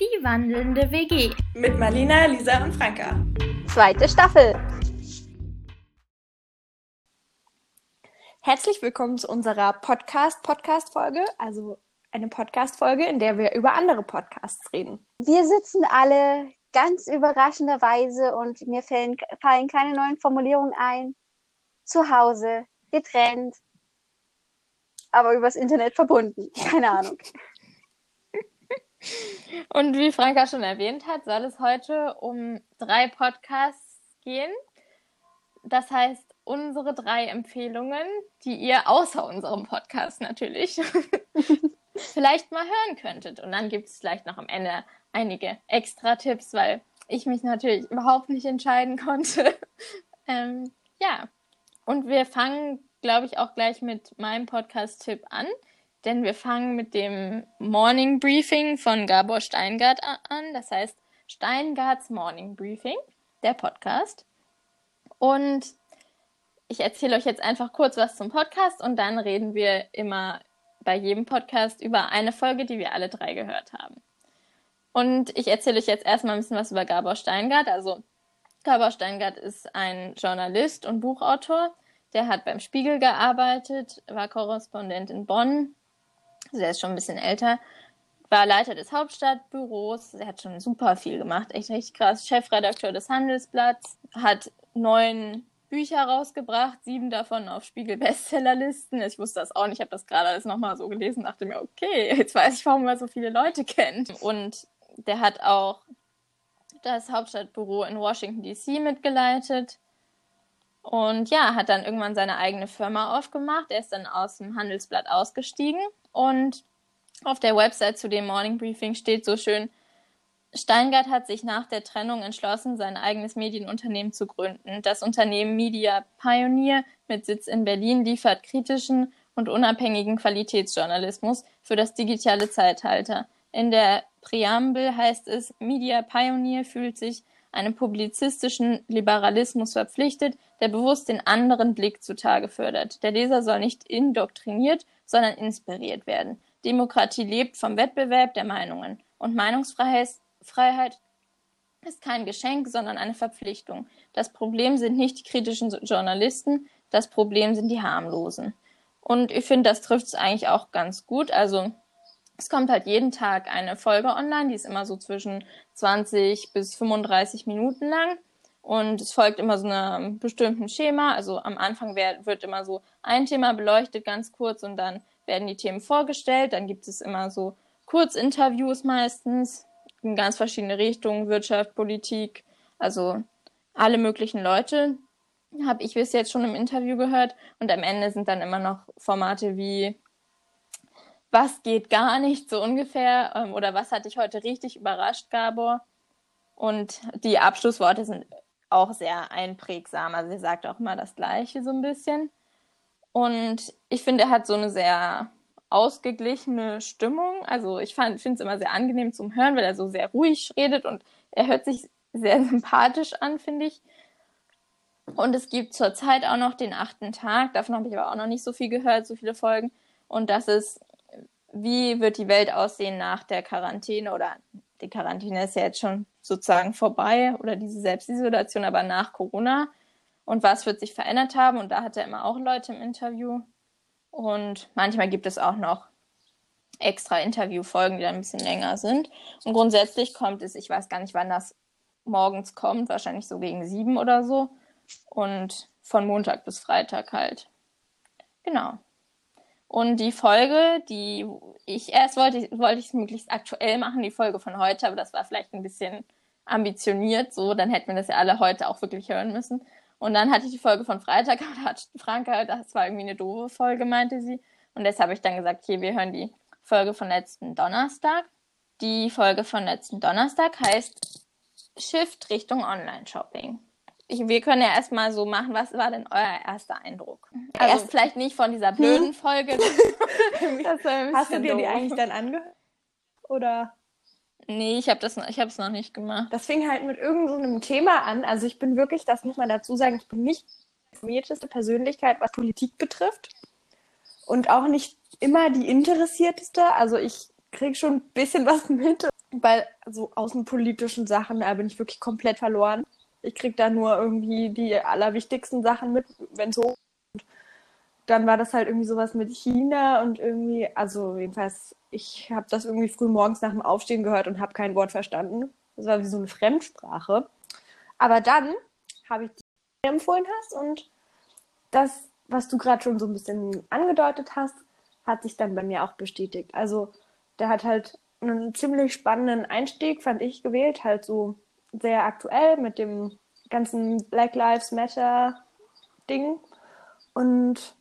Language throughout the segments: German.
Die wandelnde WG. Mit Marlina, Lisa und Franka. Zweite Staffel. Herzlich willkommen zu unserer Podcast-Podcast-Folge, also eine Podcast-Folge, in der wir über andere Podcasts reden. Wir sitzen alle ganz überraschenderweise und mir fallen, fallen keine neuen Formulierungen ein. Zu Hause, getrennt, aber übers Internet verbunden. Keine Ahnung. Und wie Franka schon erwähnt hat, soll es heute um drei Podcasts gehen. Das heißt, unsere drei Empfehlungen, die ihr außer unserem Podcast natürlich vielleicht mal hören könntet. Und dann gibt es vielleicht noch am Ende einige extra Tipps, weil ich mich natürlich überhaupt nicht entscheiden konnte. ähm, ja, und wir fangen, glaube ich, auch gleich mit meinem Podcast-Tipp an denn wir fangen mit dem Morning Briefing von Gabor Steingart an. Das heißt Steingarts Morning Briefing, der Podcast. Und ich erzähle euch jetzt einfach kurz was zum Podcast und dann reden wir immer bei jedem Podcast über eine Folge, die wir alle drei gehört haben. Und ich erzähle euch jetzt erstmal ein bisschen was über Gabor Steingart. Also Gabor Steingart ist ein Journalist und Buchautor. Der hat beim Spiegel gearbeitet, war Korrespondent in Bonn also er ist schon ein bisschen älter, war Leiter des Hauptstadtbüros, er hat schon super viel gemacht, echt richtig krass, Chefredakteur des Handelsblatts, hat neun Bücher rausgebracht, sieben davon auf Spiegel-Bestsellerlisten. Ich wusste das auch nicht, ich habe das gerade alles nochmal so gelesen, dachte mir, okay, jetzt weiß ich, warum er so viele Leute kennt. Und der hat auch das Hauptstadtbüro in Washington DC mitgeleitet. Und ja, hat dann irgendwann seine eigene Firma aufgemacht. Er ist dann aus dem Handelsblatt ausgestiegen und auf der Website zu dem Morning Briefing steht so schön, Steingart hat sich nach der Trennung entschlossen, sein eigenes Medienunternehmen zu gründen. Das Unternehmen Media Pioneer mit Sitz in Berlin liefert kritischen und unabhängigen Qualitätsjournalismus für das digitale Zeitalter. In der Präambel heißt es, Media Pioneer fühlt sich einem publizistischen Liberalismus verpflichtet, der bewusst den anderen Blick zutage fördert. Der Leser soll nicht indoktriniert, sondern inspiriert werden. Demokratie lebt vom Wettbewerb der Meinungen. Und Meinungsfreiheit ist kein Geschenk, sondern eine Verpflichtung. Das Problem sind nicht die kritischen Journalisten, das Problem sind die harmlosen. Und ich finde, das trifft es eigentlich auch ganz gut. Also es kommt halt jeden Tag eine Folge online, die ist immer so zwischen 20 bis 35 Minuten lang. Und es folgt immer so einem bestimmten Schema. Also am Anfang wird, immer so ein Thema beleuchtet, ganz kurz, und dann werden die Themen vorgestellt. Dann gibt es immer so Kurzinterviews meistens in ganz verschiedene Richtungen, Wirtschaft, Politik, also alle möglichen Leute habe ich bis jetzt schon im Interview gehört. Und am Ende sind dann immer noch Formate wie was geht gar nicht so ungefähr ähm, oder was hat dich heute richtig überrascht, Gabor? Und die Abschlussworte sind auch sehr einprägsam. Also er sagt auch immer das Gleiche so ein bisschen. Und ich finde, er hat so eine sehr ausgeglichene Stimmung. Also ich finde es immer sehr angenehm zum Hören, weil er so sehr ruhig redet und er hört sich sehr sympathisch an, finde ich. Und es gibt zurzeit auch noch den achten Tag. Davon habe ich aber auch noch nicht so viel gehört, so viele Folgen. Und das ist, wie wird die Welt aussehen nach der Quarantäne oder die Quarantäne ist ja jetzt schon sozusagen vorbei oder diese Selbstisolation, aber nach Corona und was wird sich verändert haben. Und da hat er immer auch Leute im Interview. Und manchmal gibt es auch noch extra Interviewfolgen, die dann ein bisschen länger sind. Und grundsätzlich kommt es, ich weiß gar nicht, wann das morgens kommt, wahrscheinlich so gegen sieben oder so. Und von Montag bis Freitag halt. Genau. Und die Folge, die ich erst wollte, wollte ich es möglichst aktuell machen, die Folge von heute, aber das war vielleicht ein bisschen ambitioniert, so, dann hätten wir das ja alle heute auch wirklich hören müssen. Und dann hatte ich die Folge von Freitag, aber da hat Franka, das war irgendwie eine doofe Folge, meinte sie. Und deshalb habe ich dann gesagt, hier, wir hören die Folge von letzten Donnerstag. Die Folge von letzten Donnerstag heißt Shift Richtung Online-Shopping ich, wir können ja erstmal so machen, was war denn euer erster Eindruck? Also Erst vielleicht nicht von dieser blöden hm? Folge. Hast du dir die eigentlich dann angehört? Oder? Nee, ich habe das es noch nicht gemacht. Das fing halt mit irgendeinem so Thema an. Also ich bin wirklich, das muss man dazu sagen, ich bin nicht die informierteste Persönlichkeit, was Politik betrifft. Und auch nicht immer die interessierteste. Also ich kriege schon ein bisschen was mit. Bei so außenpolitischen Sachen, da bin ich wirklich komplett verloren. Ich kriege da nur irgendwie die allerwichtigsten Sachen mit, wenn so. Und dann war das halt irgendwie sowas mit China und irgendwie, also jedenfalls, ich habe das irgendwie früh morgens nach dem Aufstehen gehört und habe kein Wort verstanden. Das war wie so eine Fremdsprache. Aber dann habe ich die empfohlen hast und das, was du gerade schon so ein bisschen angedeutet hast, hat sich dann bei mir auch bestätigt. Also der hat halt einen ziemlich spannenden Einstieg, fand ich, gewählt, halt so sehr aktuell mit dem ganzen Black Lives Matter Ding und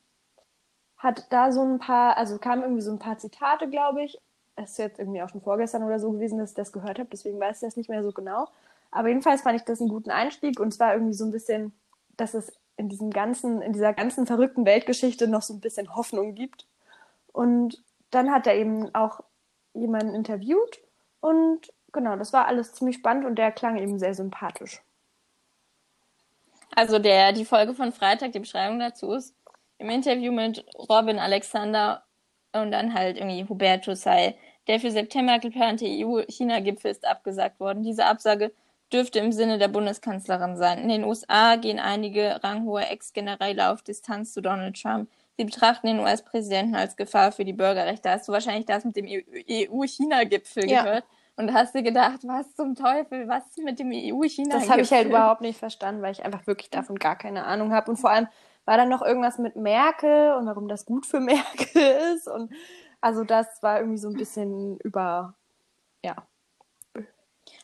hat da so ein paar, also kamen irgendwie so ein paar Zitate, glaube ich. Es ist jetzt irgendwie auch schon vorgestern oder so gewesen, dass ich das gehört habe, deswegen weiß ich das nicht mehr so genau. Aber jedenfalls fand ich das einen guten Einstieg und zwar irgendwie so ein bisschen, dass es in diesem ganzen, in dieser ganzen verrückten Weltgeschichte noch so ein bisschen Hoffnung gibt. Und dann hat er eben auch jemanden interviewt und genau, das war alles ziemlich spannend und der klang eben sehr sympathisch. Also der, die Folge von Freitag, die Beschreibung dazu ist im Interview mit Robin Alexander und dann halt irgendwie Hubertus sei der für September geplante EU-China-Gipfel ist abgesagt worden. Diese Absage dürfte im Sinne der Bundeskanzlerin sein. In den USA gehen einige ranghohe Ex-Generäle auf Distanz zu Donald Trump. Sie betrachten den US-Präsidenten als Gefahr für die Bürgerrechte. Hast du wahrscheinlich das mit dem EU-China-Gipfel ja. gehört? Und hast dir gedacht, was zum Teufel, was mit dem EU-China-Gipfel? Das habe ich halt überhaupt nicht verstanden, weil ich einfach wirklich davon gar keine Ahnung habe. Und vor allem war dann noch irgendwas mit Merkel und warum das gut für Merkel ist. Und also das war irgendwie so ein bisschen über, ja.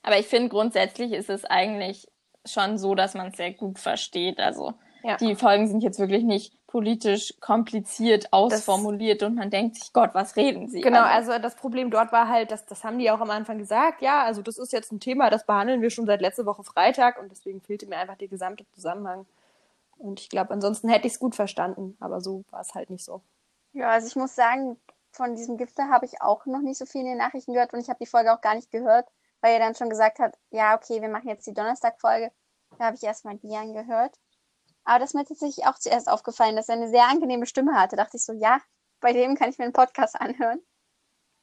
Aber ich finde, grundsätzlich ist es eigentlich schon so, dass man es sehr gut versteht. Also ja. die Folgen sind jetzt wirklich nicht politisch kompliziert ausformuliert das, und man denkt sich, Gott, was reden sie? Genau, also, also das Problem dort war halt, dass, das haben die auch am Anfang gesagt, ja, also das ist jetzt ein Thema, das behandeln wir schon seit letzter Woche Freitag und deswegen fehlte mir einfach der gesamte Zusammenhang. Und ich glaube, ansonsten hätte ich es gut verstanden, aber so war es halt nicht so. Ja, also ich muss sagen, von diesem Gipfel habe ich auch noch nicht so viel in den Nachrichten gehört und ich habe die Folge auch gar nicht gehört, weil er dann schon gesagt hat, ja, okay, wir machen jetzt die Donnerstag-Folge. Da habe ich erstmal die angehört. Aber das ist mir tatsächlich auch zuerst aufgefallen, dass er eine sehr angenehme Stimme hatte. Da dachte ich so, ja, bei dem kann ich mir einen Podcast anhören.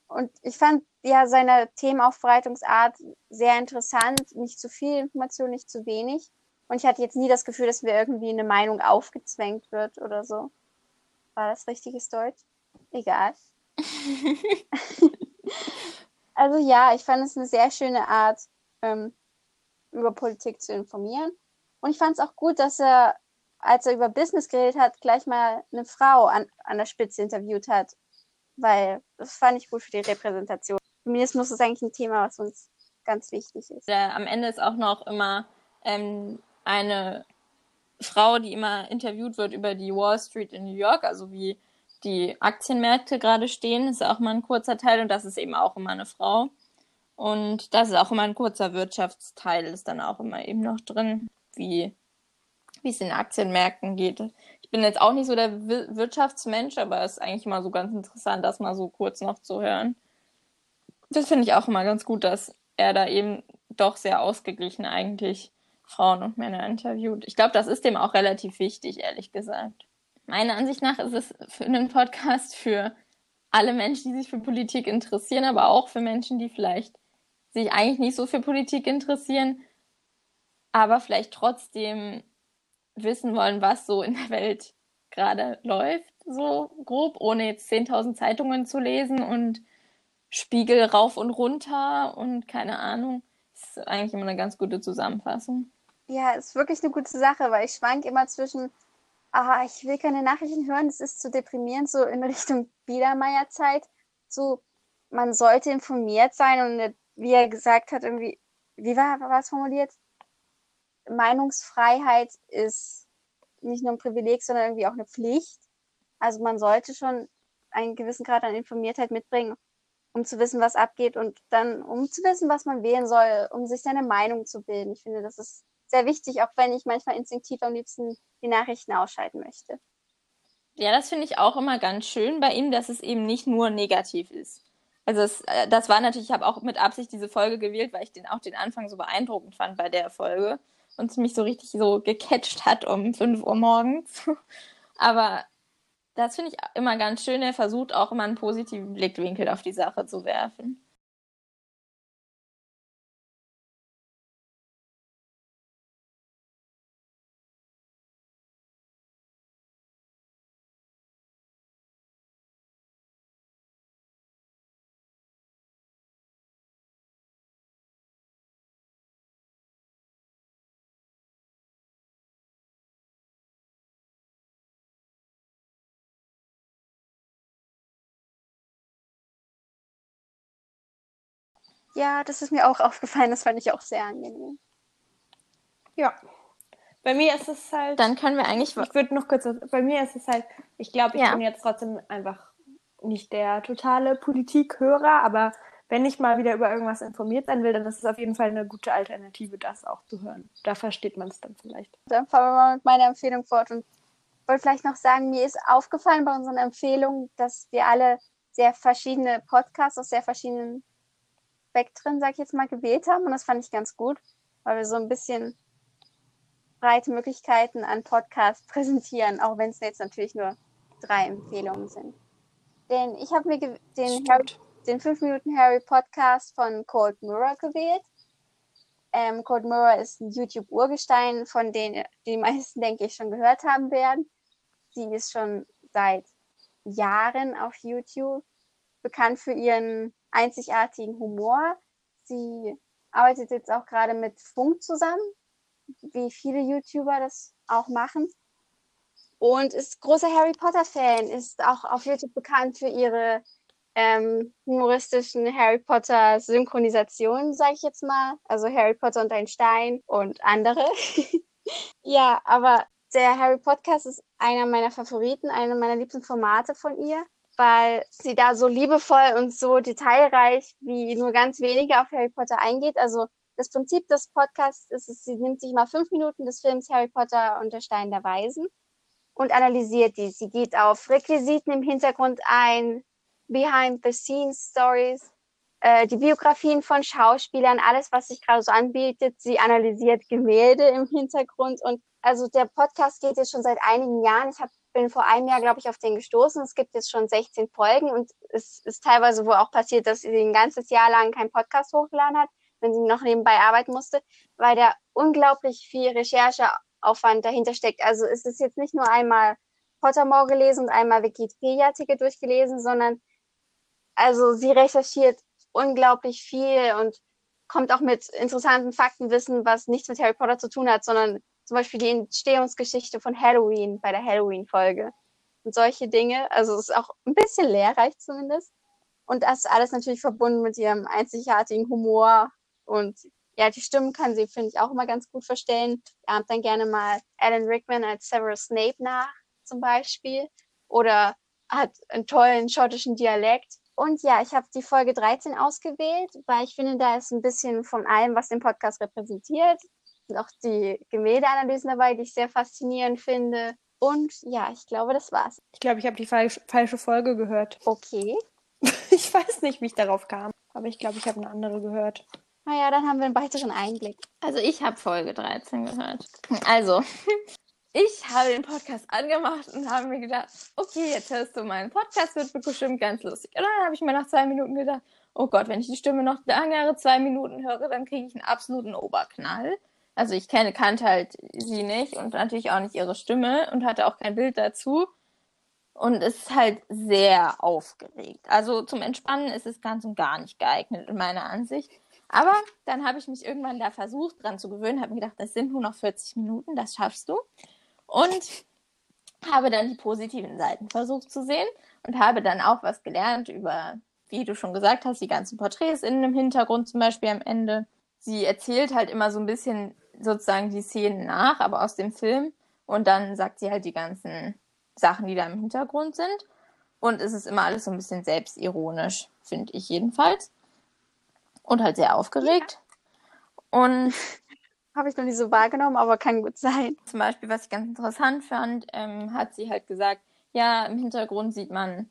Und ich fand ja seine Themenaufbereitungsart sehr interessant. Nicht zu viel Information, nicht zu wenig. Und ich hatte jetzt nie das Gefühl, dass mir irgendwie eine Meinung aufgezwängt wird oder so. War das richtiges Deutsch? Egal. also ja, ich fand es eine sehr schöne Art, ähm, über Politik zu informieren. Und ich fand es auch gut, dass er als er über Business geredet hat, gleich mal eine Frau an, an der Spitze interviewt hat. Weil das fand ich gut für die Repräsentation. Feminismus ist eigentlich ein Thema, was uns ganz wichtig ist. Ja, am Ende ist auch noch immer ähm, eine Frau, die immer interviewt wird über die Wall Street in New York, also wie die Aktienmärkte gerade stehen, ist auch mal ein kurzer Teil und das ist eben auch immer eine Frau. Und das ist auch immer ein kurzer Wirtschaftsteil, ist dann auch immer eben noch drin, wie es in Aktienmärkten geht. Ich bin jetzt auch nicht so der Wirtschaftsmensch, aber es ist eigentlich immer so ganz interessant, das mal so kurz noch zu hören. Das finde ich auch immer ganz gut, dass er da eben doch sehr ausgeglichen eigentlich Frauen und Männer interviewt. Ich glaube, das ist dem auch relativ wichtig, ehrlich gesagt. Meiner Ansicht nach ist es für einen Podcast für alle Menschen, die sich für Politik interessieren, aber auch für Menschen, die vielleicht sich eigentlich nicht so für Politik interessieren, aber vielleicht trotzdem wissen wollen, was so in der Welt gerade läuft, so grob, ohne jetzt 10.000 Zeitungen zu lesen und Spiegel rauf und runter und keine Ahnung. Das ist eigentlich immer eine ganz gute Zusammenfassung. Ja, ist wirklich eine gute Sache, weil ich schwank immer zwischen, ah, ich will keine Nachrichten hören, das ist zu deprimierend, so in Richtung Biedermeierzeit. So, man sollte informiert sein und wie er gesagt hat, irgendwie, wie war, es formuliert? Meinungsfreiheit ist nicht nur ein Privileg, sondern irgendwie auch eine Pflicht. Also man sollte schon einen gewissen Grad an Informiertheit mitbringen, um zu wissen, was abgeht und dann, um zu wissen, was man wählen soll, um sich seine Meinung zu bilden. Ich finde, das ist sehr wichtig, auch wenn ich manchmal instinktiv am liebsten die Nachrichten ausschalten möchte. Ja, das finde ich auch immer ganz schön bei ihm, dass es eben nicht nur negativ ist. Also es, äh, das war natürlich, ich habe auch mit Absicht diese Folge gewählt, weil ich den auch den Anfang so beeindruckend fand bei der Folge und mich so richtig so gecatcht hat um 5 Uhr morgens. Aber das finde ich immer ganz schön. Er versucht auch immer einen positiven Blickwinkel auf die Sache zu werfen. Ja, das ist mir auch aufgefallen. Das fand ich auch sehr angenehm. Ja. Bei mir ist es halt. Dann können wir eigentlich. Ich würde noch kurz. Bei mir ist es halt. Ich glaube, ich Ja. bin jetzt trotzdem einfach nicht der totale Politikhörer, aber wenn ich mal wieder über irgendwas informiert sein will, dann ist es auf jeden Fall eine gute Alternative, das auch zu hören. Da versteht man es dann vielleicht. Dann fahren wir mal mit meiner Empfehlung fort und wollte vielleicht noch sagen, mir ist aufgefallen bei unseren Empfehlungen, dass wir alle sehr verschiedene Podcasts aus sehr verschiedenen Spektren, sag ich jetzt mal, gewählt haben. Und das fand ich ganz gut, weil wir so ein bisschen breite Möglichkeiten an Podcasts präsentieren, auch wenn es jetzt natürlich nur drei Empfehlungen sind. Denn ich habe mir den, Harry, den 5 Minuten Harry Podcast von Cold Mirror gewählt. Ähm, Cold Mirror ist ein YouTube-Urgestein, von denen die meisten, denke ich, schon gehört haben werden. Sie ist schon seit Jahren auf YouTube bekannt für ihren einzigartigen Humor. Sie arbeitet jetzt auch gerade mit Funk zusammen, wie viele YouTuber das auch machen. Und ist großer Harry Potter-Fan, ist auch auf YouTube bekannt für ihre ähm, humoristischen Harry Potter Synchronisationen, sage ich jetzt mal. Also Harry Potter und ein Stein und andere. ja, aber der Harry Podcast ist einer meiner Favoriten, einer meiner liebsten Formate von ihr, weil sie da so liebevoll und so detailreich wie nur ganz wenige auf Harry Potter eingeht. Also das Prinzip des Podcasts ist, sie nimmt sich mal fünf Minuten des Films Harry Potter und der Stein der Weisen und analysiert die. Sie geht auf Requisiten im Hintergrund ein, Behind-the-Scenes-Stories, äh, die Biografien von Schauspielern, alles, was sich gerade so anbietet. Sie analysiert Gemälde im Hintergrund und also der Podcast geht jetzt schon seit einigen Jahren. Ich hab, bin vor einem Jahr, glaube ich, auf den gestoßen. Es gibt jetzt schon 16 Folgen und es ist teilweise wohl auch passiert, dass sie ein ganzes Jahr lang keinen Podcast hochgeladen hat, wenn sie noch nebenbei arbeiten musste, weil da unglaublich viel Rechercheaufwand dahinter steckt. Also es ist jetzt nicht nur einmal Pottermore gelesen und einmal Wikipedia-Artikel durchgelesen, sondern also sie recherchiert unglaublich viel und kommt auch mit interessanten Faktenwissen, was nichts mit Harry Potter zu tun hat, sondern zum Beispiel die Entstehungsgeschichte von Halloween bei der Halloween-Folge und solche Dinge. Also es ist auch ein bisschen lehrreich zumindest. Und das alles natürlich verbunden mit ihrem einzigartigen Humor. Und ja, die Stimmen kann sie, finde ich, auch immer ganz gut verstellen. Er ahmt dann gerne mal Alan Rickman als Severus Snape nach, zum Beispiel. Oder hat einen tollen schottischen Dialekt. Und ja, ich habe die Folge 13 ausgewählt, weil ich finde, da ist ein bisschen von allem, was den Podcast repräsentiert. Auch die Gemäldeanalysen dabei, die ich sehr faszinierend finde. Und ja, ich glaube, das war's. Ich glaube, ich habe die falsch, falsche Folge gehört. Okay. Ich weiß nicht, wie ich darauf kam, aber ich glaube, ich habe eine andere gehört. Naja, dann haben wir einen weiteren Einblick. Also ich habe Folge 13 gehört. Also, ich habe den Podcast angemacht und habe mir gedacht, okay, jetzt hörst du meinen Podcast, wird bestimmt ganz lustig. Und dann habe ich mir nach zwei Minuten gedacht, oh Gott, wenn ich die Stimme noch längere zwei Minuten höre, dann kriege ich einen absoluten Oberknall. Also ich kenne, kannte halt sie nicht und natürlich auch nicht ihre Stimme und hatte auch kein Bild dazu. Und es ist halt sehr aufgeregt. Also zum Entspannen ist es ganz und gar nicht geeignet in meiner Ansicht. Aber dann habe ich mich irgendwann da versucht, dran zu gewöhnen, habe mir gedacht, das sind nur noch 40 Minuten, das schaffst du. Und habe dann die positiven Seiten versucht zu sehen und habe dann auch was gelernt über, wie du schon gesagt hast, die ganzen Porträts in dem Hintergrund zum Beispiel am Ende. Sie erzählt halt immer so ein bisschen sozusagen die Szenen nach, aber aus dem Film. Und dann sagt sie halt die ganzen Sachen, die da im Hintergrund sind. Und es ist immer alles so ein bisschen selbstironisch, finde ich jedenfalls. Und halt sehr aufgeregt. Und Habe ich noch nie so wahrgenommen, aber kann gut sein. zum Beispiel, was ich ganz interessant fand, ähm, hat sie halt gesagt, ja, im Hintergrund sieht man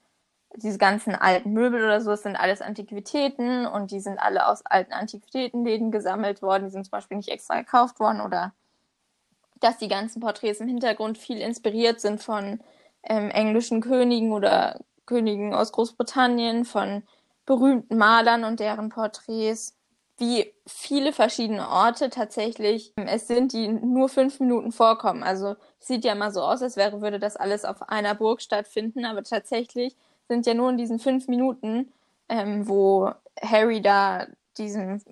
diese ganzen alten Möbel oder so, es sind alles Antiquitäten und die sind alle aus alten Antiquitätenläden gesammelt worden, die sind zum Beispiel nicht extra gekauft worden oder dass die ganzen Porträts im Hintergrund viel inspiriert sind von ähm, englischen Königen oder Königen aus Großbritannien, von berühmten Malern und deren Porträts, wie viele verschiedene Orte tatsächlich ähm, es sind, die nur fünf Minuten vorkommen. Also sieht ja mal so aus, als wäre, würde das alles auf einer Burg stattfinden, aber tatsächlich sind ja nur in diesen fünf Minuten, ähm, wo Harry da diesen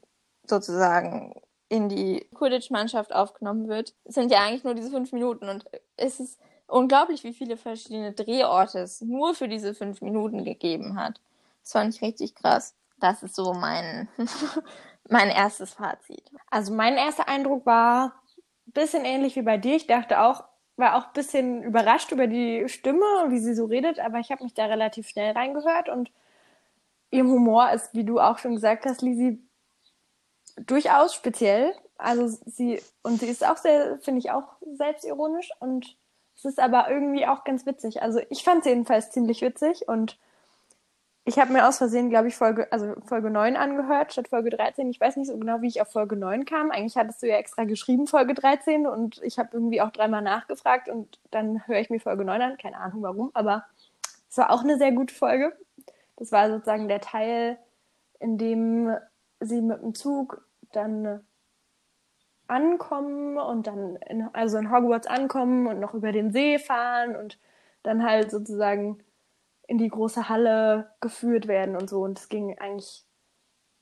sozusagen in die Quidditch-Mannschaft aufgenommen wird, sind ja eigentlich nur diese fünf Minuten und es ist unglaublich, wie viele verschiedene Drehorte es nur für diese fünf Minuten gegeben hat. Das fand ich richtig krass. Das ist so mein, mein erstes Fazit. Also mein erster Eindruck war ein bisschen ähnlich wie bei dir. Ich dachte auch, war auch ein bisschen überrascht über die Stimme und wie sie so redet, aber ich habe mich da relativ schnell reingehört und ihr Humor ist, wie du auch schon gesagt hast, Lisi, durchaus speziell. Also sie, und sie ist auch sehr, finde ich, auch selbstironisch und es ist aber irgendwie auch ganz witzig. Also ich fand es jedenfalls ziemlich witzig und ich habe mir aus Versehen, glaube ich, Folge, also Folge 9 angehört statt Folge 13. Ich weiß nicht so genau, wie ich auf Folge 9 kam. Eigentlich hattest du ja extra geschrieben, Folge 13, und ich habe irgendwie auch dreimal nachgefragt und dann höre ich mir Folge 9 an. Keine Ahnung warum, aber es war auch eine sehr gute Folge. Das war sozusagen der Teil, in dem sie mit dem Zug dann ankommen und dann in, also in Hogwarts ankommen und noch über den See fahren und dann halt sozusagen in die große Halle geführt werden und so. Und es ging eigentlich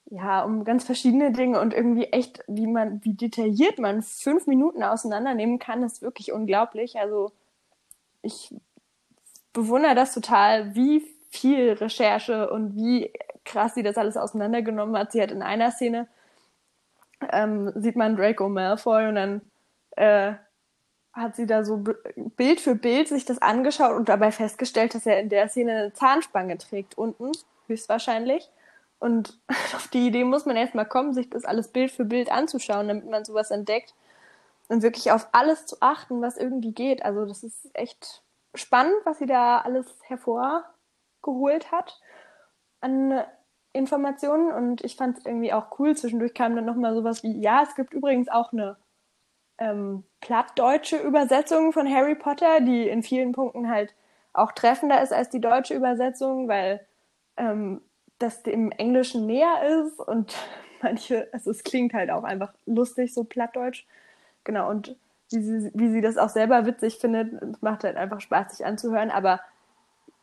ja um ganz verschiedene Dinge und irgendwie echt, wie man, wie detailliert man fünf Minuten auseinandernehmen kann, ist wirklich unglaublich. Also ich bewundere das total, wie viel Recherche und wie krass sie das alles auseinandergenommen hat. Sie hat in einer Szene ähm, sieht man Draco Malfoy und dann äh, hat sie da so Bild für Bild sich das angeschaut und dabei festgestellt, dass er in der Szene eine Zahnspange trägt unten, höchstwahrscheinlich. Und auf die Idee muss man erstmal kommen, sich das alles Bild für Bild anzuschauen, damit man sowas entdeckt. Und wirklich auf alles zu achten, was irgendwie geht. Also das ist echt spannend, was sie da alles hervorgeholt hat an Informationen. Und ich fand es irgendwie auch cool. Zwischendurch kam dann nochmal sowas wie, ja, es gibt übrigens auch eine ähm, plattdeutsche Übersetzung von Harry Potter, die in vielen Punkten halt auch treffender ist als die deutsche Übersetzung, weil ähm, das dem Englischen näher ist und manche, also es klingt halt auch einfach lustig, so plattdeutsch. Genau, und wie sie, wie sie das auch selber witzig findet, es macht halt einfach Spaß, sich anzuhören. Aber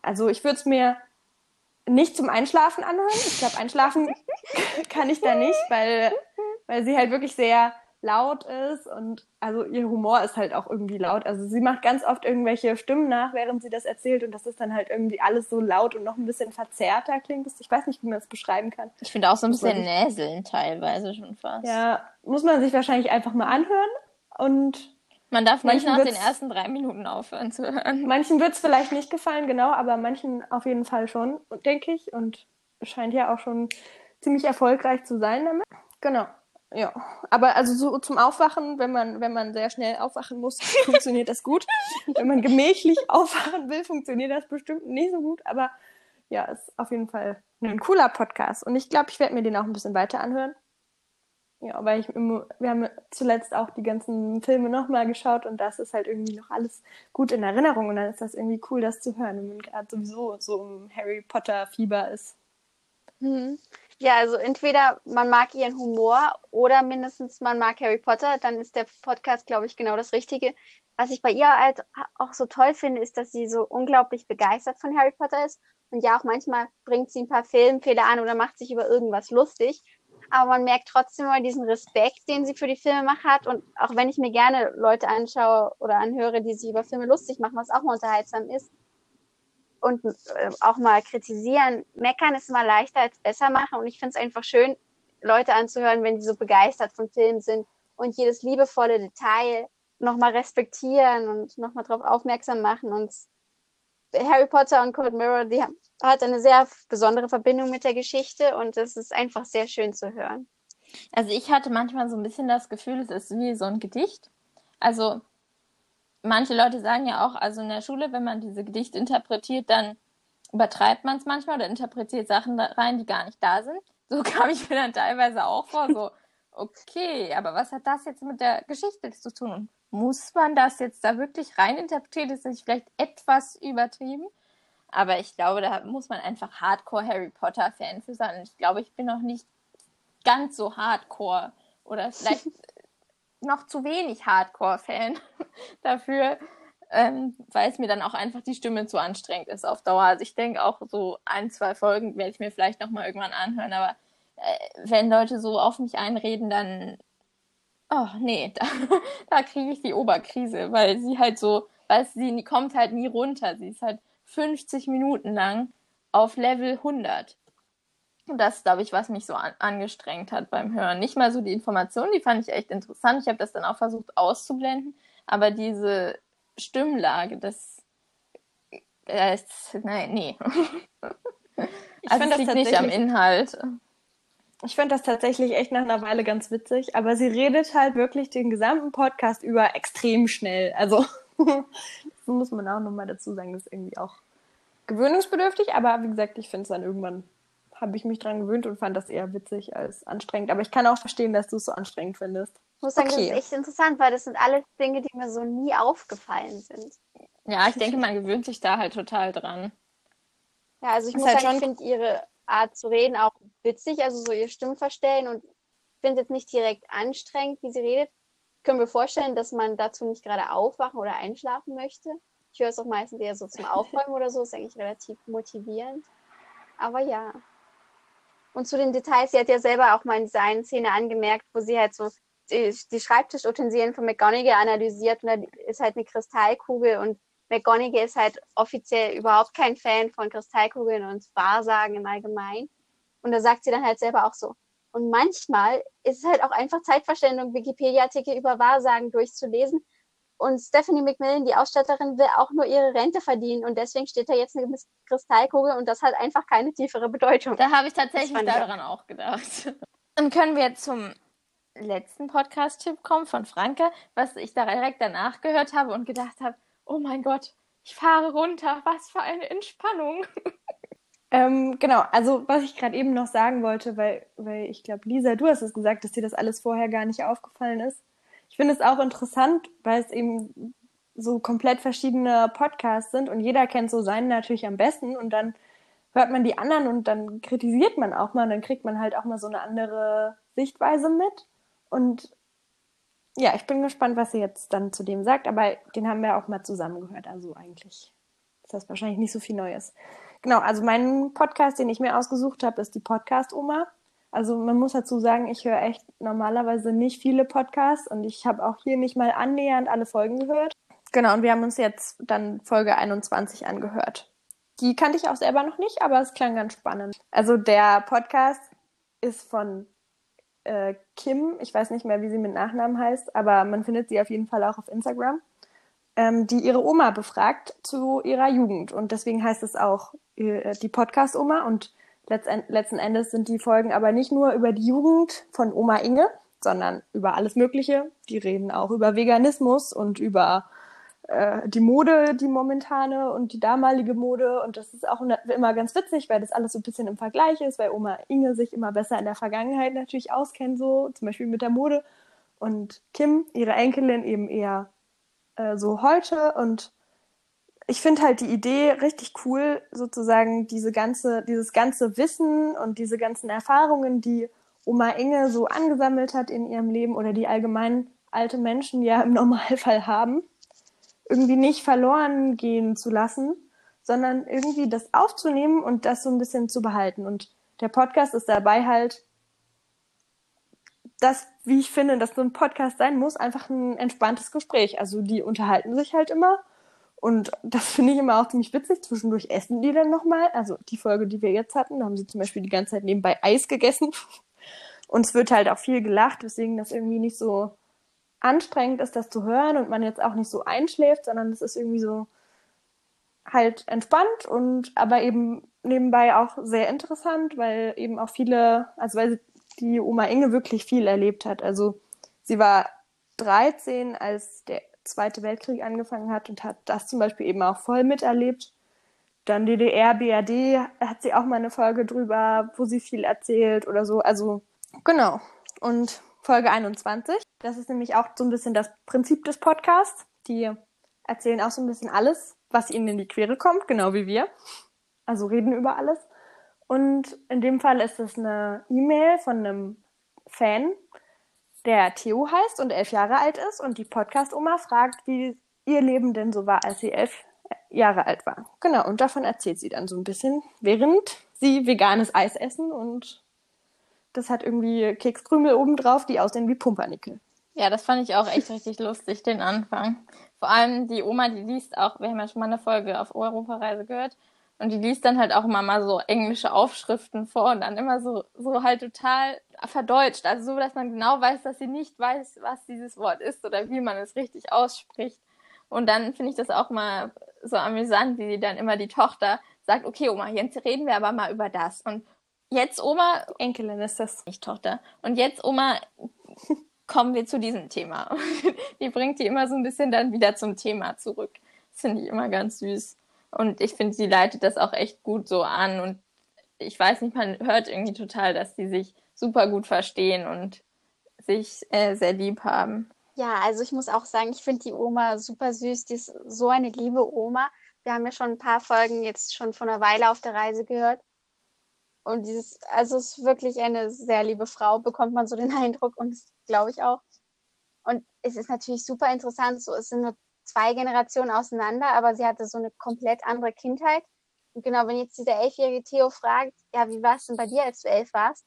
also ich würde es mir nicht zum Einschlafen anhören. Ich glaube, einschlafen kann ich da nicht, weil, weil sie halt wirklich sehr laut ist und also ihr Humor ist halt auch irgendwie laut. Also sie macht ganz oft irgendwelche Stimmen nach, während sie das erzählt und das ist dann halt irgendwie alles so laut und noch ein bisschen verzerrter klingt. Ich weiß nicht, wie man das beschreiben kann. Ich finde auch so ein bisschen Näseln teilweise schon fast. Ja, muss man sich wahrscheinlich einfach mal anhören und man darf nicht nach den ersten drei Minuten aufhören zu hören. Manchen wird es vielleicht nicht gefallen, genau, aber manchen auf jeden Fall schon, denke ich. Und scheint ja auch schon ziemlich erfolgreich zu sein damit. Genau. Ja, aber also so zum Aufwachen, wenn man, wenn man sehr schnell aufwachen muss, funktioniert das gut. wenn man gemächlich aufwachen will, funktioniert das bestimmt nicht so gut, aber ja, ist auf jeden Fall ein cooler Podcast. Und ich glaube, ich werde mir den auch ein bisschen weiter anhören. Ja, weil ich, wir haben zuletzt auch die ganzen Filme nochmal geschaut und das ist halt irgendwie noch alles gut in Erinnerung und dann ist das irgendwie cool, das zu hören, wenn man gerade sowieso so im Harry Potter Fieber ist. Mhm. Ja, also entweder man mag ihren Humor oder mindestens man mag Harry Potter, dann ist der Podcast, glaube ich, genau das Richtige. Was ich bei ihr halt auch so toll finde, ist, dass sie so unglaublich begeistert von Harry Potter ist. Und ja, auch manchmal bringt sie ein paar Filmfehler an oder macht sich über irgendwas lustig. Aber man merkt trotzdem mal diesen Respekt, den sie für die Filmemacher hat. Und auch wenn ich mir gerne Leute anschaue oder anhöre, die sich über Filme lustig machen, was auch mal unterhaltsam ist, und äh, auch mal kritisieren. Meckern ist immer leichter als besser machen. Und ich finde es einfach schön, Leute anzuhören, wenn die so begeistert von Filmen sind und jedes liebevolle Detail nochmal respektieren und nochmal darauf aufmerksam machen. Und Harry Potter und Cold Mirror, die hat eine sehr besondere Verbindung mit der Geschichte und es ist einfach sehr schön zu hören. Also ich hatte manchmal so ein bisschen das Gefühl, es ist wie so ein Gedicht. Also manche Leute sagen ja auch, also in der Schule, wenn man diese Gedichte interpretiert, dann übertreibt man es manchmal oder interpretiert Sachen rein, die gar nicht da sind. So kam ich mir dann teilweise auch vor, so, okay, aber was hat das jetzt mit der Geschichte zu tun? Und muss man das jetzt da wirklich rein interpretieren? Ist das vielleicht etwas übertrieben? Aber ich glaube, da muss man einfach Hardcore Harry Potter Fan für sein. Und ich glaube, ich bin noch nicht ganz so Hardcore oder vielleicht noch zu wenig Hardcore-Fan dafür, ähm, weil es mir dann auch einfach die Stimme zu anstrengend ist auf Dauer. Also ich denke auch so ein, zwei Folgen werde ich mir vielleicht noch mal irgendwann anhören, aber äh, wenn Leute so auf mich einreden, dann oh nee, da, da kriege ich die Oberkrise, weil sie halt so, weil sie kommt halt nie runter. Sie ist halt 50 Minuten lang auf Level 100. Das, glaube ich, was mich so an angestrengt hat beim Hören. Nicht mal so die Informationen, die fand ich echt interessant. Ich habe das dann auch versucht auszublenden. Aber diese Stimmlage, das. Äh, nein, nee. Ich also das liegt nicht am Inhalt. Ich finde das tatsächlich echt nach einer Weile ganz witzig, aber sie redet halt wirklich den gesamten Podcast über extrem schnell. Also, das muss man auch nochmal dazu sagen, das ist irgendwie auch gewöhnungsbedürftig, aber wie gesagt, ich finde es dann irgendwann, habe ich mich dran gewöhnt und fand das eher witzig als anstrengend. Aber ich kann auch verstehen, dass du es so anstrengend findest. Ich muss sagen, Okay. das ist echt interessant, weil das sind alles Dinge, die mir so nie aufgefallen sind. Ja, ich denke, man gewöhnt sich da halt total dran. Ja, also ich Ist muss halt sagen, ich finde ihre Art zu reden auch witzig, also so ihr Stimmverstellen und finde es jetzt nicht direkt anstrengend, wie sie redet. Ich kann mir vorstellen, dass man dazu nicht gerade aufwachen oder einschlafen möchte. Ich höre es auch meistens eher so zum Aufräumen oder so, ist eigentlich relativ motivierend. Aber ja. Und zu den Details, sie hat ja selber auch mal in dieser einen Szene angemerkt, wo sie halt so die, die Schreibtischutensilien von McGonagall analysiert und da ist halt eine Kristallkugel und McGonagall ist halt offiziell überhaupt kein Fan von Kristallkugeln und Wahrsagen im Allgemeinen. Und da sagt sie dann halt selber auch so. Und manchmal ist es halt auch einfach Zeitverschwendung, Wikipedia-Artikel über Wahrsagen durchzulesen. Und Stephanie McMillan, die Ausstatterin, will auch nur ihre Rente verdienen. Und deswegen steht da jetzt eine Kristallkugel und das hat einfach keine tiefere Bedeutung. Da habe ich tatsächlich Das fand ich daran auch gedacht. Dann können wir jetzt zum letzten Podcast-Tipp kommen von Franke, was ich da direkt danach gehört habe und gedacht habe, oh mein Gott, ich fahre runter, was für eine Entspannung. Ähm, genau, also was ich gerade eben noch sagen wollte, weil, weil ich glaube, Lisa, du hast es gesagt, dass dir das alles vorher gar nicht aufgefallen ist. Ich finde es auch interessant, weil es eben so komplett verschiedene Podcasts sind und jeder kennt so seinen natürlich am besten und dann hört man die anderen und dann kritisiert man auch mal und dann kriegt man halt auch mal so eine andere Sichtweise mit. Und ja, ich bin gespannt, was sie jetzt dann zu dem sagt, aber den haben wir auch mal zusammen gehört, also eigentlich ist das wahrscheinlich nicht so viel Neues. Genau, also mein Podcast, den ich mir ausgesucht habe, ist die Podcast-Oma. Also man muss dazu sagen, ich höre echt normalerweise nicht viele Podcasts und ich habe auch hier nicht mal annähernd alle Folgen gehört. Genau, und wir haben uns jetzt dann Folge 21 angehört. Die kannte ich auch selber noch nicht, aber es klang ganz spannend. Also der Podcast ist von äh, Kim, ich weiß nicht mehr, wie sie mit Nachnamen heißt, aber man findet sie auf jeden Fall auch auf Instagram, ähm, die ihre Oma befragt zu ihrer Jugend. Und deswegen heißt es auch äh, die Podcast-Oma. Und letzten Endes sind die Folgen aber nicht nur über die Jugend von Oma Inge, sondern über alles Mögliche. Die reden auch über Veganismus und über äh, die Mode, die momentane und die damalige Mode. Und das ist auch immer ganz witzig, weil das alles so ein bisschen im Vergleich ist, weil Oma Inge sich immer besser in der Vergangenheit natürlich auskennt, so zum Beispiel mit der Mode. Und Kim, ihre Enkelin, eben eher äh, so heute. Und ich finde halt die Idee richtig cool, sozusagen diese ganze, dieses ganze Wissen und diese ganzen Erfahrungen, die Oma Inge so angesammelt hat in ihrem Leben oder die allgemein alte Menschen ja im Normalfall haben, irgendwie nicht verloren gehen zu lassen, sondern irgendwie das aufzunehmen und das so ein bisschen zu behalten. Und der Podcast ist dabei halt das, wie ich finde, dass so ein Podcast sein muss, einfach ein entspanntes Gespräch. Also die unterhalten sich halt immer. Und das finde ich immer auch ziemlich witzig. Zwischendurch essen die dann nochmal. Also die Folge, die wir jetzt hatten, da haben sie zum Beispiel die ganze Zeit nebenbei Eis gegessen. Und es wird halt auch viel gelacht, weswegen das irgendwie nicht so anstrengend ist, das zu hören und man jetzt auch nicht so einschläft, sondern es ist irgendwie so halt entspannt und aber eben nebenbei auch sehr interessant, weil eben auch viele, also weil die Oma Inge wirklich viel erlebt hat. Also sie war 13, als der Zweite Weltkrieg angefangen hat und hat das zum Beispiel eben auch voll miterlebt. Dann DDR, BRD hat sie auch mal eine Folge drüber, wo sie viel erzählt oder so. Also genau. Und Folge 21, das ist nämlich auch so ein bisschen das Prinzip des Podcasts. Die erzählen auch so ein bisschen alles, was ihnen in die Quere kommt, genau wie wir. Also reden über alles. Und in dem Fall ist es eine E-Mail von einem Fan, der Theo heißt und elf Jahre alt ist. Und die Podcast-Oma fragt, wie ihr Leben denn so war, als sie elf Jahre alt war. Genau, und davon erzählt sie dann so ein bisschen, während sie veganes Eis essen und das hat irgendwie Kekskrümel obendrauf, die aussehen wie Pumpernickel. Ja, das fand ich auch echt richtig lustig, den Anfang. Vor allem die Oma, die liest auch, wir haben ja schon mal eine Folge auf Europareise gehört, Und die liest dann halt auch immer mal so englische Aufschriften vor und dann immer so, so halt total verdeutscht. Also so, dass man genau weiß, dass sie nicht weiß, was dieses Wort ist oder wie man es richtig ausspricht. Und dann finde ich das auch mal so amüsant, wie dann immer die Tochter sagt, okay, Oma, jetzt reden wir aber mal über das. Und jetzt, Oma. Enkelin ist das. Nicht Tochter. Und jetzt, Oma, kommen wir zu diesem Thema. die bringt die immer so ein bisschen dann wieder zum Thema zurück. Das finde ich immer ganz süß. Und ich finde, sie leitet das auch echt gut so an. Und ich weiß nicht, man hört irgendwie total, dass die sich super gut verstehen und sich äh, sehr lieb haben. Ja, also ich muss auch sagen, ich finde die Oma super süß. Die ist so eine liebe Oma. Wir haben ja schon ein paar Folgen jetzt schon vor einer Weile auf der Reise gehört. Und dieses, also es ist wirklich eine sehr liebe Frau, bekommt man so den Eindruck und glaube ich auch. Und es ist natürlich super interessant, so es sind zwei Generationen auseinander, aber sie hatte so eine komplett andere Kindheit. Und genau, wenn jetzt dieser elfjährige Theo fragt, ja, wie war es denn bei dir, als du elf warst,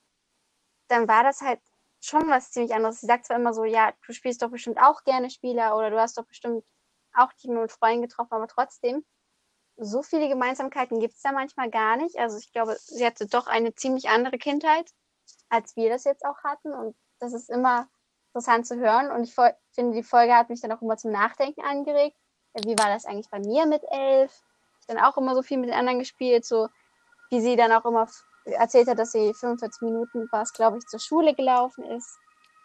dann war das halt schon was ziemlich anderes. Sie sagt zwar immer so, ja, du spielst doch bestimmt auch gerne Spieler oder du hast doch bestimmt auch Team und Freunde getroffen, aber trotzdem, so viele Gemeinsamkeiten gibt es da manchmal gar nicht. Also ich glaube, sie hatte doch eine ziemlich andere Kindheit, als wir das jetzt auch hatten. Und das ist immer interessant zu hören. Und ich finde, die Folge hat mich dann auch immer zum Nachdenken angeregt. Wie war das eigentlich bei mir mit elf? Ich dann auch immer so viel mit den anderen gespielt, so wie sie dann auch immer erzählt hat, dass sie 45 Minuten was, glaube ich, zur Schule gelaufen ist.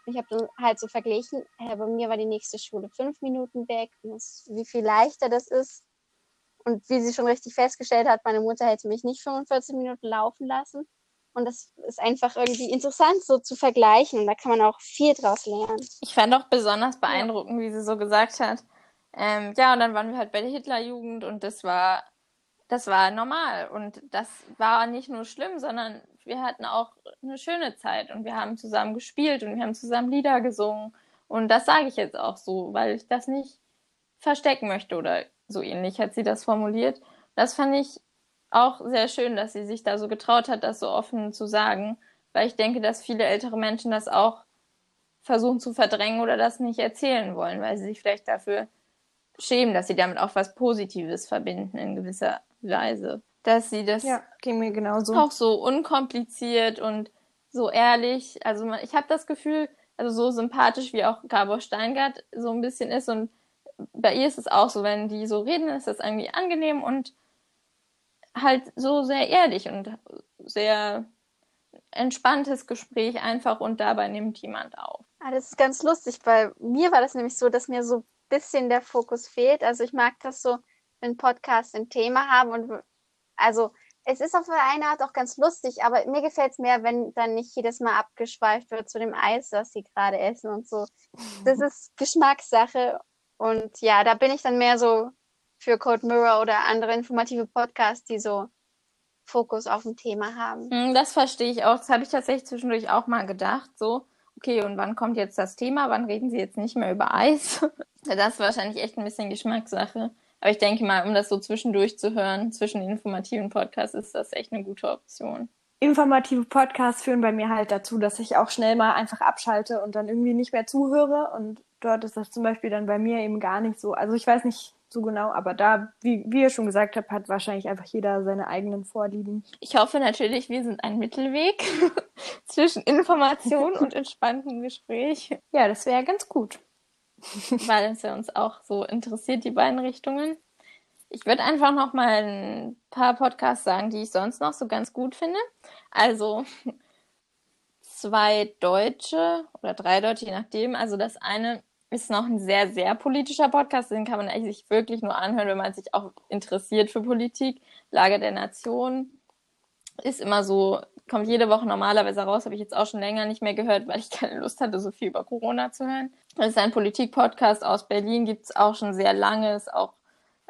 Ich habe dann halt so verglichen, äh, bei mir war die nächste Schule fünf Minuten weg, das, wie viel leichter das ist. Und wie sie schon richtig festgestellt hat, meine Mutter hätte mich nicht 45 Minuten laufen lassen. Und das ist einfach irgendwie interessant, so zu vergleichen. Und da kann man auch viel draus lernen. Ich fand auch besonders beeindruckend, ja. wie sie so gesagt hat. Ähm, ja, und dann waren wir halt bei der Hitlerjugend und das war, das war normal. Und das war nicht nur schlimm, sondern wir hatten auch eine schöne Zeit und wir haben zusammen gespielt und wir haben zusammen Lieder gesungen. Und das sage ich jetzt auch so, weil ich das nicht verstecken möchte oder so ähnlich hat sie das formuliert. Das fand ich auch sehr schön, dass sie sich da so getraut hat, das so offen zu sagen, weil ich denke, dass viele ältere Menschen das auch versuchen zu verdrängen oder das nicht erzählen wollen, weil sie sich vielleicht dafür schämen, dass sie damit auch was Positives verbinden in gewisser Weise. Dass sie das ja, ging mir genauso. auch so unkompliziert und so ehrlich, also man, ich habe das Gefühl, also so sympathisch wie auch Gabor Steingart so ein bisschen ist und bei ihr ist es auch so, wenn die so reden, ist das irgendwie angenehm und halt so sehr ehrlich und sehr entspanntes Gespräch einfach und dabei nimmt jemand auf. Ah, das ist ganz lustig, weil mir war das nämlich so, dass mir so ein bisschen der Fokus fehlt. Also ich mag das so, wenn Podcasts ein Thema haben und also es ist auf eine Art auch ganz lustig, aber mir gefällt es mehr, wenn dann nicht jedes Mal abgeschweift wird zu dem Eis, das sie gerade essen und so. Das ist Geschmackssache und ja, da bin ich dann mehr so für Code Mirror oder andere informative Podcasts, die so Fokus auf ein Thema haben. Hm, das verstehe ich auch. Das habe ich tatsächlich zwischendurch auch mal gedacht. So, okay, und wann kommt jetzt das Thema? Wann reden Sie jetzt nicht mehr über Eis? das ist wahrscheinlich echt ein bisschen Geschmackssache. Aber ich denke mal, um das so zwischendurch zu hören, zwischen den informativen Podcasts, ist das echt eine gute Option. Informative Podcasts führen bei mir halt dazu, dass ich auch schnell mal einfach abschalte und dann irgendwie nicht mehr zuhöre. Und dort ist das zum Beispiel dann bei mir eben gar nicht so. Also ich weiß nicht, so genau, aber da, wie, wie ihr schon gesagt habt, hat wahrscheinlich einfach jeder seine eigenen Vorlieben. Ich hoffe natürlich, wir sind ein Mittelweg zwischen Information und entspanntem Gespräch. Ja, das wäre ganz gut. Weil es ja uns auch so interessiert, die beiden Richtungen. Ich würde einfach noch mal ein paar Podcasts sagen, die ich sonst noch so ganz gut finde. Also zwei deutsche oder drei deutsche, je nachdem. Also das eine ist noch ein sehr, sehr politischer Podcast. Den kann man eigentlich sich wirklich nur anhören, wenn man sich auch interessiert für Politik. Lage der Nation ist immer so, kommt jede Woche normalerweise raus, habe ich jetzt auch schon länger nicht mehr gehört, weil ich keine Lust hatte, so viel über Corona zu hören. Das ist ein Politik-Podcast aus Berlin, gibt es auch schon sehr lange, ist auch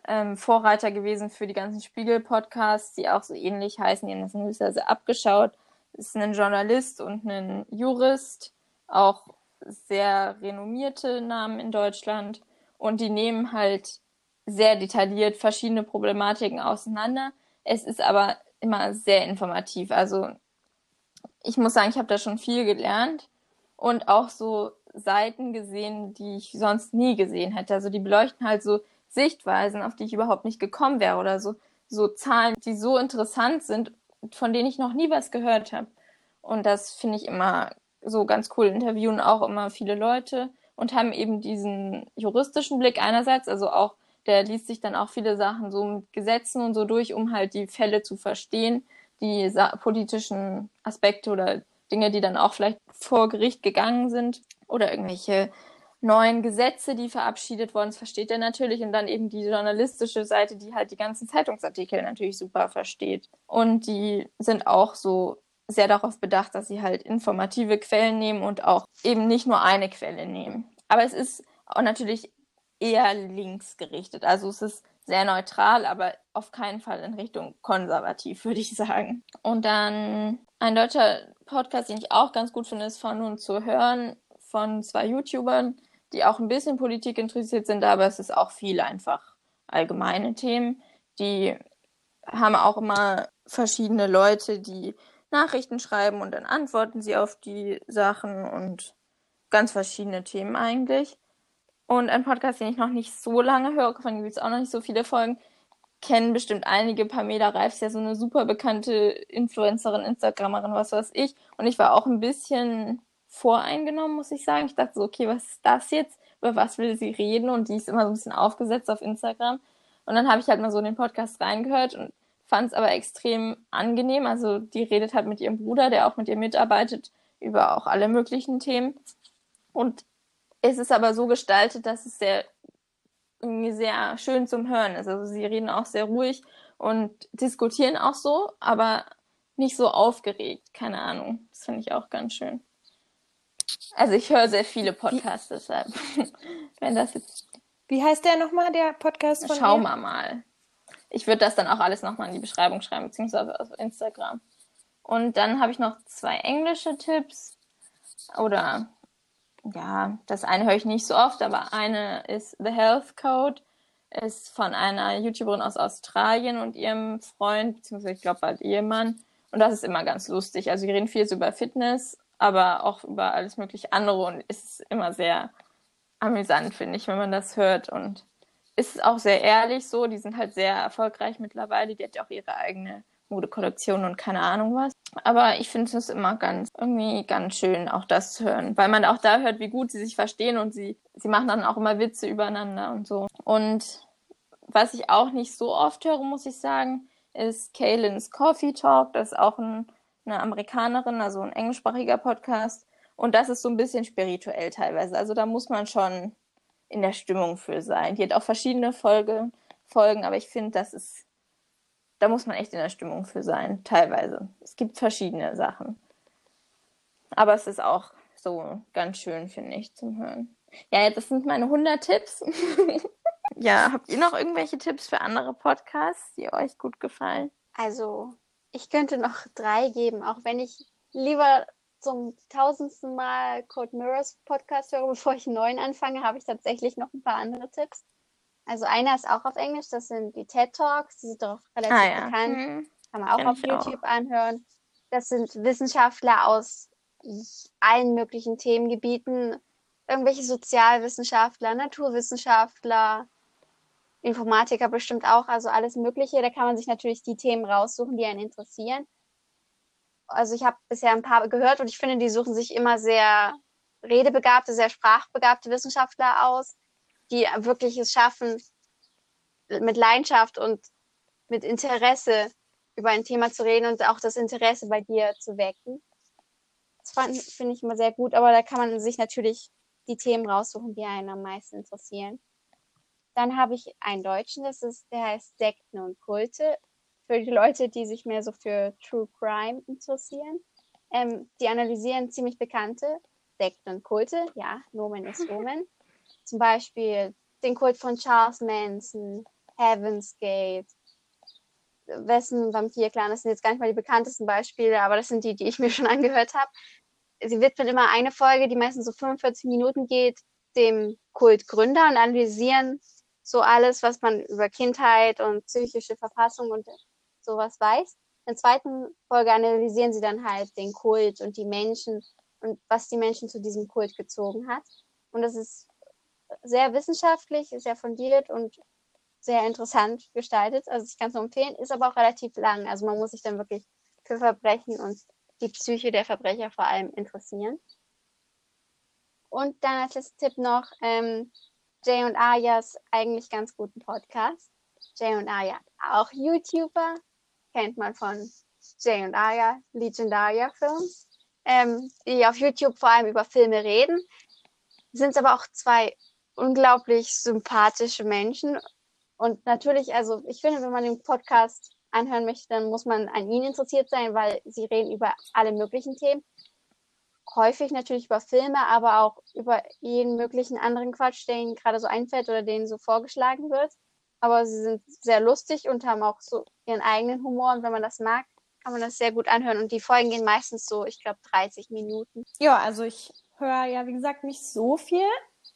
ähm, Vorreiter gewesen für die ganzen Spiegel-Podcasts, die auch so ähnlich heißen, die haben das höchstweise abgeschaut. Ist ein Journalist und ein Jurist, auch sehr renommierte Namen in Deutschland und die nehmen halt sehr detailliert verschiedene Problematiken auseinander. Es ist aber immer sehr informativ. Also ich muss sagen, ich habe da schon viel gelernt und auch so Seiten gesehen, die ich sonst nie gesehen hätte. Also die beleuchten halt so Sichtweisen, auf die ich überhaupt nicht gekommen wäre oder so so Zahlen, die so interessant sind, von denen ich noch nie was gehört habe. Und das finde ich immer so ganz cool. Interviewen auch immer viele Leute und haben eben diesen juristischen Blick einerseits, also auch der liest sich dann auch viele Sachen so mit Gesetzen und so durch, um halt die Fälle zu verstehen, die politischen Aspekte oder Dinge, die dann auch vielleicht vor Gericht gegangen sind oder irgendwelche neuen Gesetze, die verabschiedet wurden. Das versteht er natürlich. Und dann eben die journalistische Seite, die halt die ganzen Zeitungsartikel natürlich super versteht. Und die sind auch so sehr darauf bedacht, dass sie halt informative Quellen nehmen und auch eben nicht nur eine Quelle nehmen. Aber es ist auch natürlich eher links gerichtet. Also es ist sehr neutral, aber auf keinen Fall in Richtung konservativ, würde ich sagen. Und dann ein deutscher Podcast, den ich auch ganz gut finde, ist von nun zu hören von zwei YouTubern, die auch ein bisschen Politik interessiert sind, aber es ist auch viel einfach allgemeine Themen. Die haben auch immer verschiedene Leute, die Nachrichten schreiben und dann antworten sie auf die Sachen und ganz verschiedene Themen eigentlich. Und ein Podcast, den ich noch nicht so lange höre, von dem gibt es auch noch nicht so viele Folgen, kennen bestimmt einige. Pamela Reif ist ja so eine super bekannte Influencerin, Instagramerin, was weiß ich. Und ich war auch ein bisschen voreingenommen, muss ich sagen. Ich dachte so, okay, was ist das jetzt? Über was will sie reden? Und die ist immer so ein bisschen aufgesetzt auf Instagram. Und dann habe ich halt mal so in den Podcast reingehört und fand es aber extrem angenehm. Also die redet halt mit ihrem Bruder, der auch mit ihr mitarbeitet, über auch alle möglichen Themen. Und es ist aber so gestaltet, dass es sehr irgendwie sehr schön zum Hören ist. Also sie reden auch sehr ruhig und diskutieren auch so, aber nicht so aufgeregt. Keine Ahnung. Das finde ich auch ganz schön. Also ich höre sehr viele Podcasts Wie? deshalb. Wenn das jetzt. Wie heißt der nochmal, der Podcast von Schau mal mal. Ich würde das dann auch alles nochmal in die Beschreibung schreiben, beziehungsweise auf Instagram. Und dann habe ich noch zwei englische Tipps. Oder ja, das eine höre ich nicht so oft, aber eine ist The Health Code, ist von einer YouTuberin aus Australien und ihrem Freund, beziehungsweise ich glaube bald Ehemann. Und das ist immer ganz lustig. Also wir reden viel so über Fitness, aber auch über alles mögliche andere und ist immer sehr amüsant, finde ich, wenn man das hört. Und ist auch sehr ehrlich so. Die sind halt sehr erfolgreich mittlerweile. Die hat ja auch ihre eigene Modekollektion und keine Ahnung was. Aber ich finde es immer ganz, irgendwie ganz schön, auch das zu hören, weil man auch da hört, wie gut sie sich verstehen und sie, sie machen dann auch immer Witze übereinander und so. Und was ich auch nicht so oft höre, muss ich sagen, ist Kaylins Coffee Talk. Das ist auch ein, eine Amerikanerin, also ein englischsprachiger Podcast. Und das ist so ein bisschen spirituell teilweise. Also da muss man schon in der Stimmung für sein. Die hat auch verschiedene Folge, Folgen, aber ich finde, das ist da muss man echt in der Stimmung für sein, teilweise. Es gibt verschiedene Sachen. Aber es ist auch so ganz schön, finde ich, zum Hören. Ja, das sind meine 100 Tipps. ja, habt ihr noch irgendwelche Tipps für andere Podcasts, die euch gut gefallen? Also, ich könnte noch drei geben, auch wenn ich lieber zum tausendsten Mal Code Mirrors Podcast höre, bevor ich einen neuen anfange, habe ich tatsächlich noch ein paar andere Tipps. Also einer ist auch auf Englisch, das sind die TED Talks, die sind doch relativ ah, ja. bekannt. Mhm. Kann man auch Kenn auf YouTube auch. anhören. Das sind Wissenschaftler aus allen möglichen Themengebieten, irgendwelche Sozialwissenschaftler, Naturwissenschaftler, Informatiker bestimmt auch, also alles Mögliche. Da kann man sich natürlich die Themen raussuchen, die einen interessieren. Also ich habe bisher ein paar gehört und ich finde, die suchen sich immer sehr redebegabte, sehr sprachbegabte Wissenschaftler aus die wirklich es schaffen, mit Leidenschaft und mit Interesse über ein Thema zu reden und auch das Interesse bei dir zu wecken. Das finde ich immer sehr gut, aber da kann man sich natürlich die Themen raussuchen, die einen am meisten interessieren. Dann habe ich einen Deutschen, das ist, der heißt Sekten und Kulte. Für die Leute, die sich mehr so für True Crime interessieren. Ähm, die analysieren ziemlich bekannte Sekten und Kulte. Ja, Nomen ist Omen. Zum Beispiel den Kult von Charles Manson, Heaven's Gate, wessen Vampirclan, das sind jetzt gar nicht mal die bekanntesten Beispiele, aber das sind die, die ich mir schon angehört habe. Sie widmen immer eine Folge, die meistens so 45 Minuten geht, dem Kultgründer und analysieren so alles, was man über Kindheit und psychische Verfassung und sowas weiß. In der zweiten Folge analysieren sie dann halt den Kult und die Menschen und was die Menschen zu diesem Kult gezogen hat. Und das ist sehr wissenschaftlich, sehr fundiert und sehr interessant gestaltet. Also ich kann es nur empfehlen, ist aber auch relativ lang. Also man muss sich dann wirklich für Verbrechen und die Psyche der Verbrecher vor allem interessieren. Und dann als letzter Tipp noch ähm, Jay und Ayas eigentlich ganz guten Podcast. Jay und Aya auch YouTuber, kennt man von Jay und Aya, Legendaria Films, ähm, die auf YouTube vor allem über Filme reden, sind aber auch zwei unglaublich sympathische Menschen. Und natürlich, also ich finde, wenn man den Podcast anhören möchte, dann muss man an ihnen interessiert sein, weil sie reden über alle möglichen Themen. Häufig natürlich über Filme, aber auch über jeden möglichen anderen Quatsch, der ihnen gerade so einfällt oder denen so vorgeschlagen wird. Aber sie sind sehr lustig und haben auch so ihren eigenen Humor. Und wenn man das mag, kann man das sehr gut anhören. Und die Folgen gehen meistens so, ich glaube, 30 Minuten. Ja, also ich höre ja, wie gesagt, nicht so viel.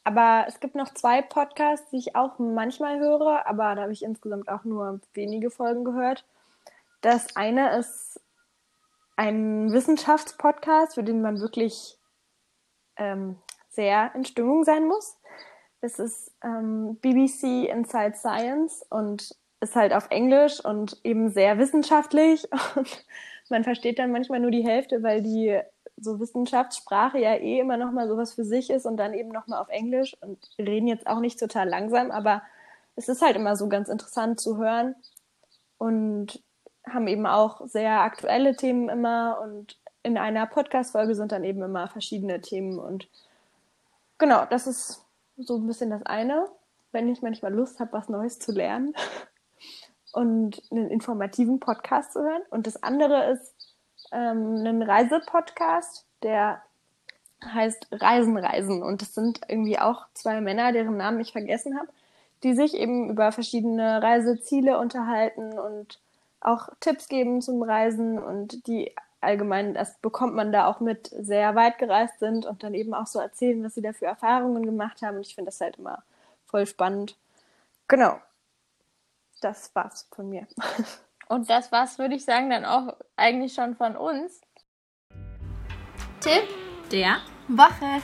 Aber es gibt noch zwei Podcasts, die ich auch manchmal höre, aber da habe ich insgesamt auch nur wenige Folgen gehört. Das eine ist ein Wissenschaftspodcast, für den man wirklich ähm, sehr in Stimmung sein muss. Das ist ähm, BBC Inside Science und ist halt auf Englisch und eben sehr wissenschaftlich. Und man versteht dann manchmal nur die Hälfte, weil die so Wissenschaftssprache ja eh immer noch mal sowas für sich ist und dann eben noch mal auf Englisch und reden jetzt auch nicht total langsam, aber es ist halt immer so ganz interessant zu hören und haben eben auch sehr aktuelle Themen immer und in einer Podcast-Folge sind dann eben immer verschiedene Themen und genau, das ist so ein bisschen das eine, wenn ich manchmal Lust habe, was Neues zu lernen und einen informativen Podcast zu hören. Und das andere ist ähm, ein Reisepodcast, der heißt Reisen, Reisen. Und das sind irgendwie auch zwei Männer, deren Namen ich vergessen habe, die sich eben über verschiedene Reiseziele unterhalten und auch Tipps geben zum Reisen und die allgemein, das bekommt man da auch mit, sehr weit gereist sind und dann eben auch so erzählen, was sie da für Erfahrungen gemacht haben. Und ich finde das halt immer voll spannend. Genau. Das war's von mir. Und das war's, würde ich sagen, dann auch eigentlich schon von uns. Tipp der Woche.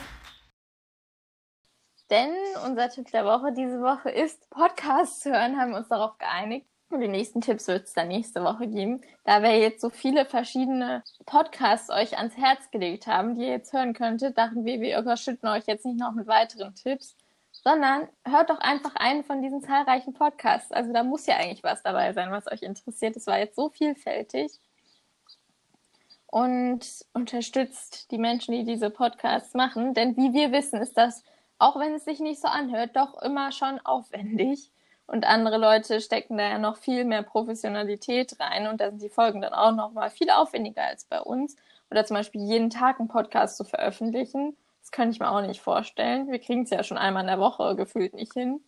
Denn unser Tipp der Woche diese Woche ist Podcasts zu hören, haben wir uns darauf geeinigt. Die nächsten Tipps wird es dann nächste Woche geben. Da wir jetzt so viele verschiedene Podcasts euch ans Herz gelegt haben, die ihr jetzt hören könntet, dachten wir, wir überschütten euch jetzt nicht noch mit weiteren Tipps, sondern hört doch einfach einen von diesen zahlreichen Podcasts. Also da muss ja eigentlich was dabei sein, was euch interessiert. Es war jetzt so vielfältig. Und unterstützt die Menschen, die diese Podcasts machen. Denn wie wir wissen, ist das, auch wenn es sich nicht so anhört, doch immer schon aufwendig. Und andere Leute stecken da ja noch viel mehr Professionalität rein und da sind die Folgen dann auch noch mal viel aufwendiger als bei uns. Oder zum Beispiel jeden Tag einen Podcast zu veröffentlichen, das könnte ich mir auch nicht vorstellen. Wir kriegen es ja schon einmal in der Woche gefühlt nicht hin.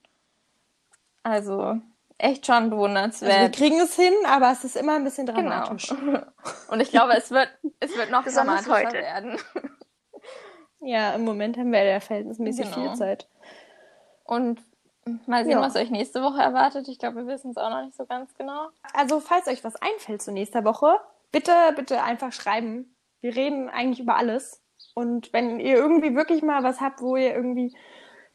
Also echt schon bewundernswert. Also wir kriegen es hin, aber es ist immer ein bisschen genau. dramatisch. Genau. Und ich glaube, es wird, es wird noch dramatischer heute. werden. Ja, im Moment haben wir ja verhältnismäßig genau. viel Zeit. Und Mal sehen, ja. was euch nächste Woche erwartet. Ich glaube, wir wissen es auch noch nicht so ganz genau. Also, falls euch was einfällt zu nächster Woche, bitte, bitte einfach schreiben. Wir reden eigentlich über alles. Und wenn ihr irgendwie wirklich mal was habt, wo ihr irgendwie,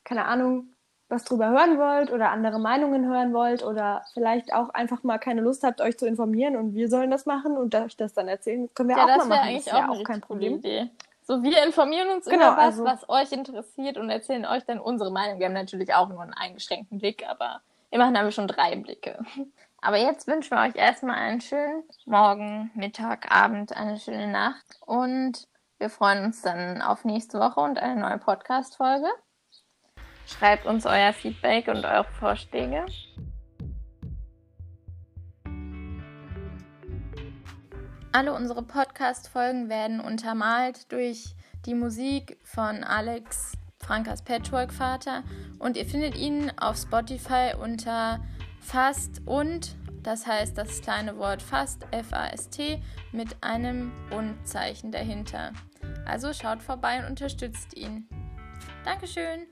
keine Ahnung, was drüber hören wollt oder andere Meinungen hören wollt oder vielleicht auch einfach mal keine Lust habt, euch zu informieren und wir sollen das machen und euch das dann erzählen, das können wir ja, auch mal machen. Eigentlich das ist ja auch kein Problem. Idee. So, wir informieren uns genau, über was, also, was euch interessiert und erzählen euch dann unsere Meinung. Wir haben natürlich auch nur einen eingeschränkten Blick, aber immerhin haben wir schon drei Blicke. Aber jetzt wünschen wir euch erstmal einen schönen Morgen, Mittag, Abend, eine schöne Nacht und wir freuen uns dann auf nächste Woche und eine neue Podcast-Folge. Schreibt uns euer Feedback und eure Vorschläge. Alle unsere Podcast-Folgen werden untermalt durch die Musik von Alex Frankas Patchwork-Vater und ihr findet ihn auf Spotify unter Fast und, das heißt das kleine Wort Fast, F-A-S-T, mit einem Und-Zeichen dahinter. Also schaut vorbei und unterstützt ihn. Dankeschön!